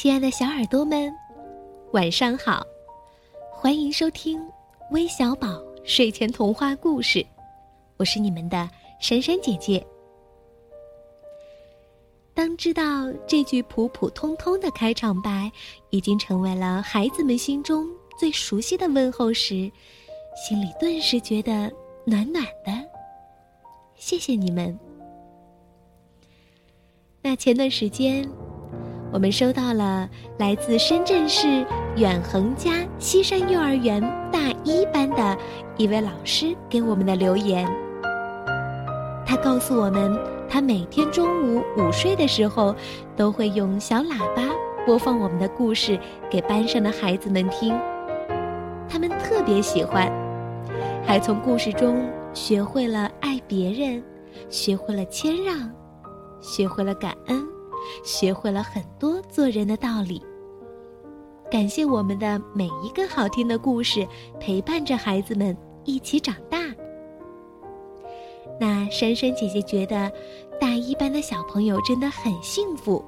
亲爱的小耳朵们，晚上好！欢迎收听微小宝睡前童话故事，我是你们的珊珊姐姐。当知道这句普普通通的开场白已经成为了孩子们心中最熟悉的问候时，心里顿时觉得暖暖的。谢谢你们。那前段时间。我们收到了来自深圳市远恒家西山幼儿园大一班的一位老师给我们的留言。他告诉我们，他每天中午午睡的时候，都会用小喇叭播放我们的故事给班上的孩子们听，他们特别喜欢，还从故事中学会了爱别人，学会了谦让，学会了感恩。学会了很多做人的道理。感谢我们的每一个好听的故事，陪伴着孩子们一起长大。那珊珊姐姐觉得，大一班的小朋友真的很幸福，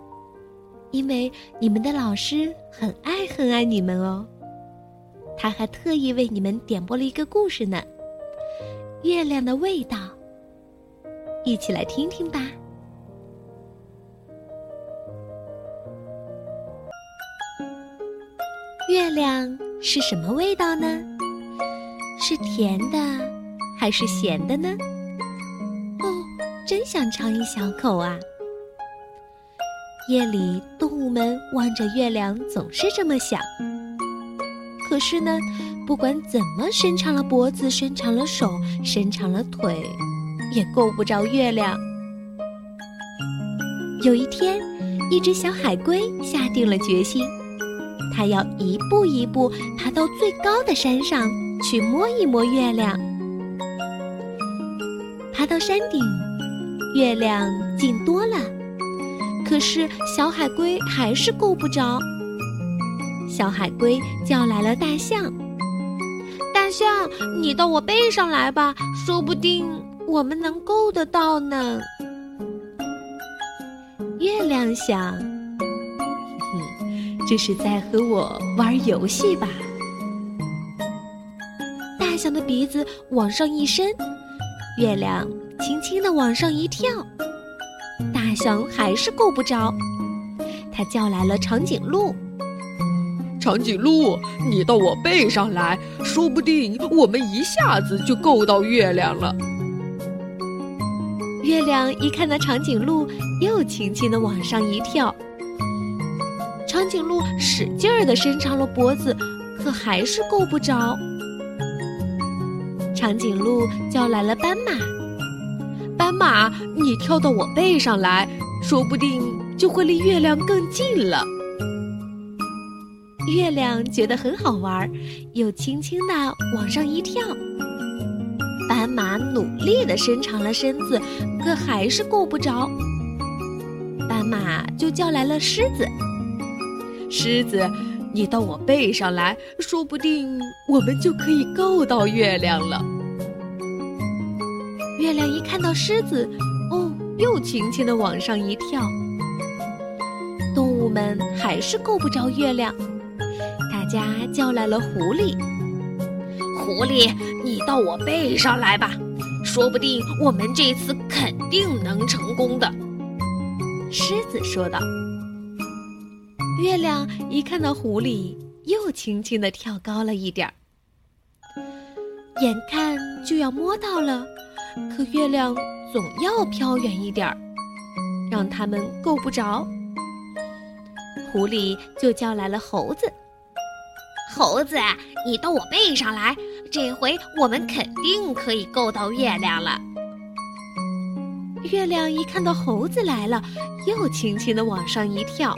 因为你们的老师很爱很爱你们哦。他还特意为你们点播了一个故事呢，《月亮的味道》，一起来听听吧。月亮是什么味道呢？是甜的，还是咸的呢？哦，真想尝一小口啊！夜里，动物们望着月亮，总是这么想。可是呢，不管怎么伸长了脖子、伸长了手、伸长了腿，也够不着月亮。有一天，一只小海龟下定了决心。他要一步一步爬到最高的山上去摸一摸月亮。爬到山顶，月亮近多了，可是小海龟还是够不着。小海龟叫来了大象：“大象，你到我背上来吧，说不定我们能够得到呢。”月亮想。这是在和我玩游戏吧？大象的鼻子往上一伸，月亮轻轻的往上一跳，大象还是够不着。他叫来了长颈鹿：“长颈鹿，你到我背上来，说不定我们一下子就够到月亮了。”月亮一看到长颈鹿，又轻轻的往上一跳。长颈鹿使劲儿地伸长了脖子，可还是够不着。长颈鹿叫来了斑马：“斑马，你跳到我背上来，说不定就会离月亮更近了。”月亮觉得很好玩，又轻轻地往上一跳。斑马努力地伸长了身子，可还是够不着。斑马就叫来了狮子。狮子，你到我背上来，说不定我们就可以够到月亮了。月亮一看到狮子，哦，又轻轻的往上一跳。动物们还是够不着月亮，大家叫来了狐狸。狐狸，你到我背上来吧，说不定我们这次肯定能成功的。狮子说道。月亮一看到狐狸，又轻轻地跳高了一点儿，眼看就要摸到了，可月亮总要飘远一点儿，让他们够不着。狐狸就叫来了猴子：“猴子，你到我背上来，这回我们肯定可以够到月亮了。”月亮一看到猴子来了，又轻轻地往上一跳。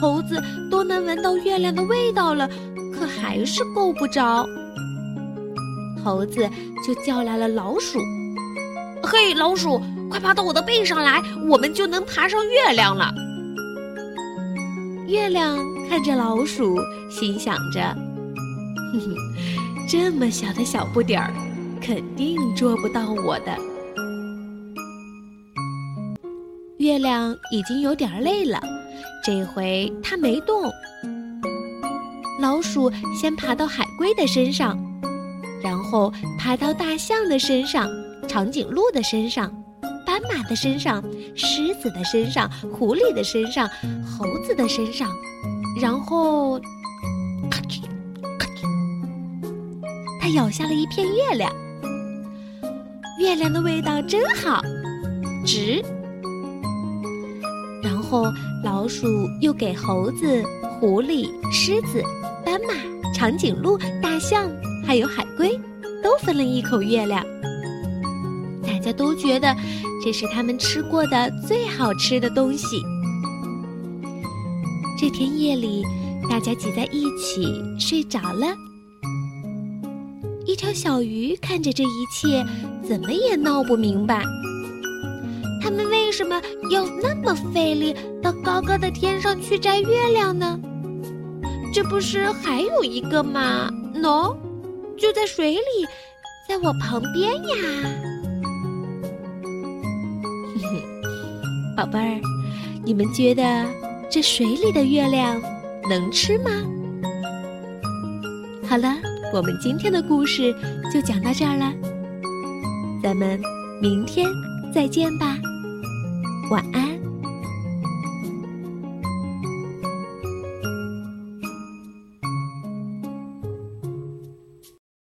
猴子都能闻到月亮的味道了，可还是够不着。猴子就叫来了老鼠：“嘿，老鼠，快爬到我的背上来，我们就能爬上月亮了。”月亮看着老鼠，心想着：“哼哼，这么小的小不点儿，肯定捉不到我的。”月亮已经有点累了。这回它没动。老鼠先爬到海龟的身上，然后爬到大象的身上、长颈鹿的身上、斑马的身上、狮子的身上、狐狸的身上、猴子的身上，然后，咔哧咔哧，它咬下了一片月亮。月亮的味道真好，值。后老鼠又给猴子、狐狸、狮子。斑马、长颈鹿、大象，还有海龟，都分了一口月亮。大家都觉得这是他们吃过的最好吃的东西。这天夜里，大家挤在一起睡着了。一条小鱼看着这一切，怎么也闹不明白：他们为什么要那么费力到高高的天上去摘月亮呢？这不是还有一个吗？喏，就在水里，在我旁边呀。嘿嘿，宝贝儿，你们觉得这水里的月亮能吃吗？好了，我们今天的故事就讲到这儿了，咱们明天再见吧，晚安。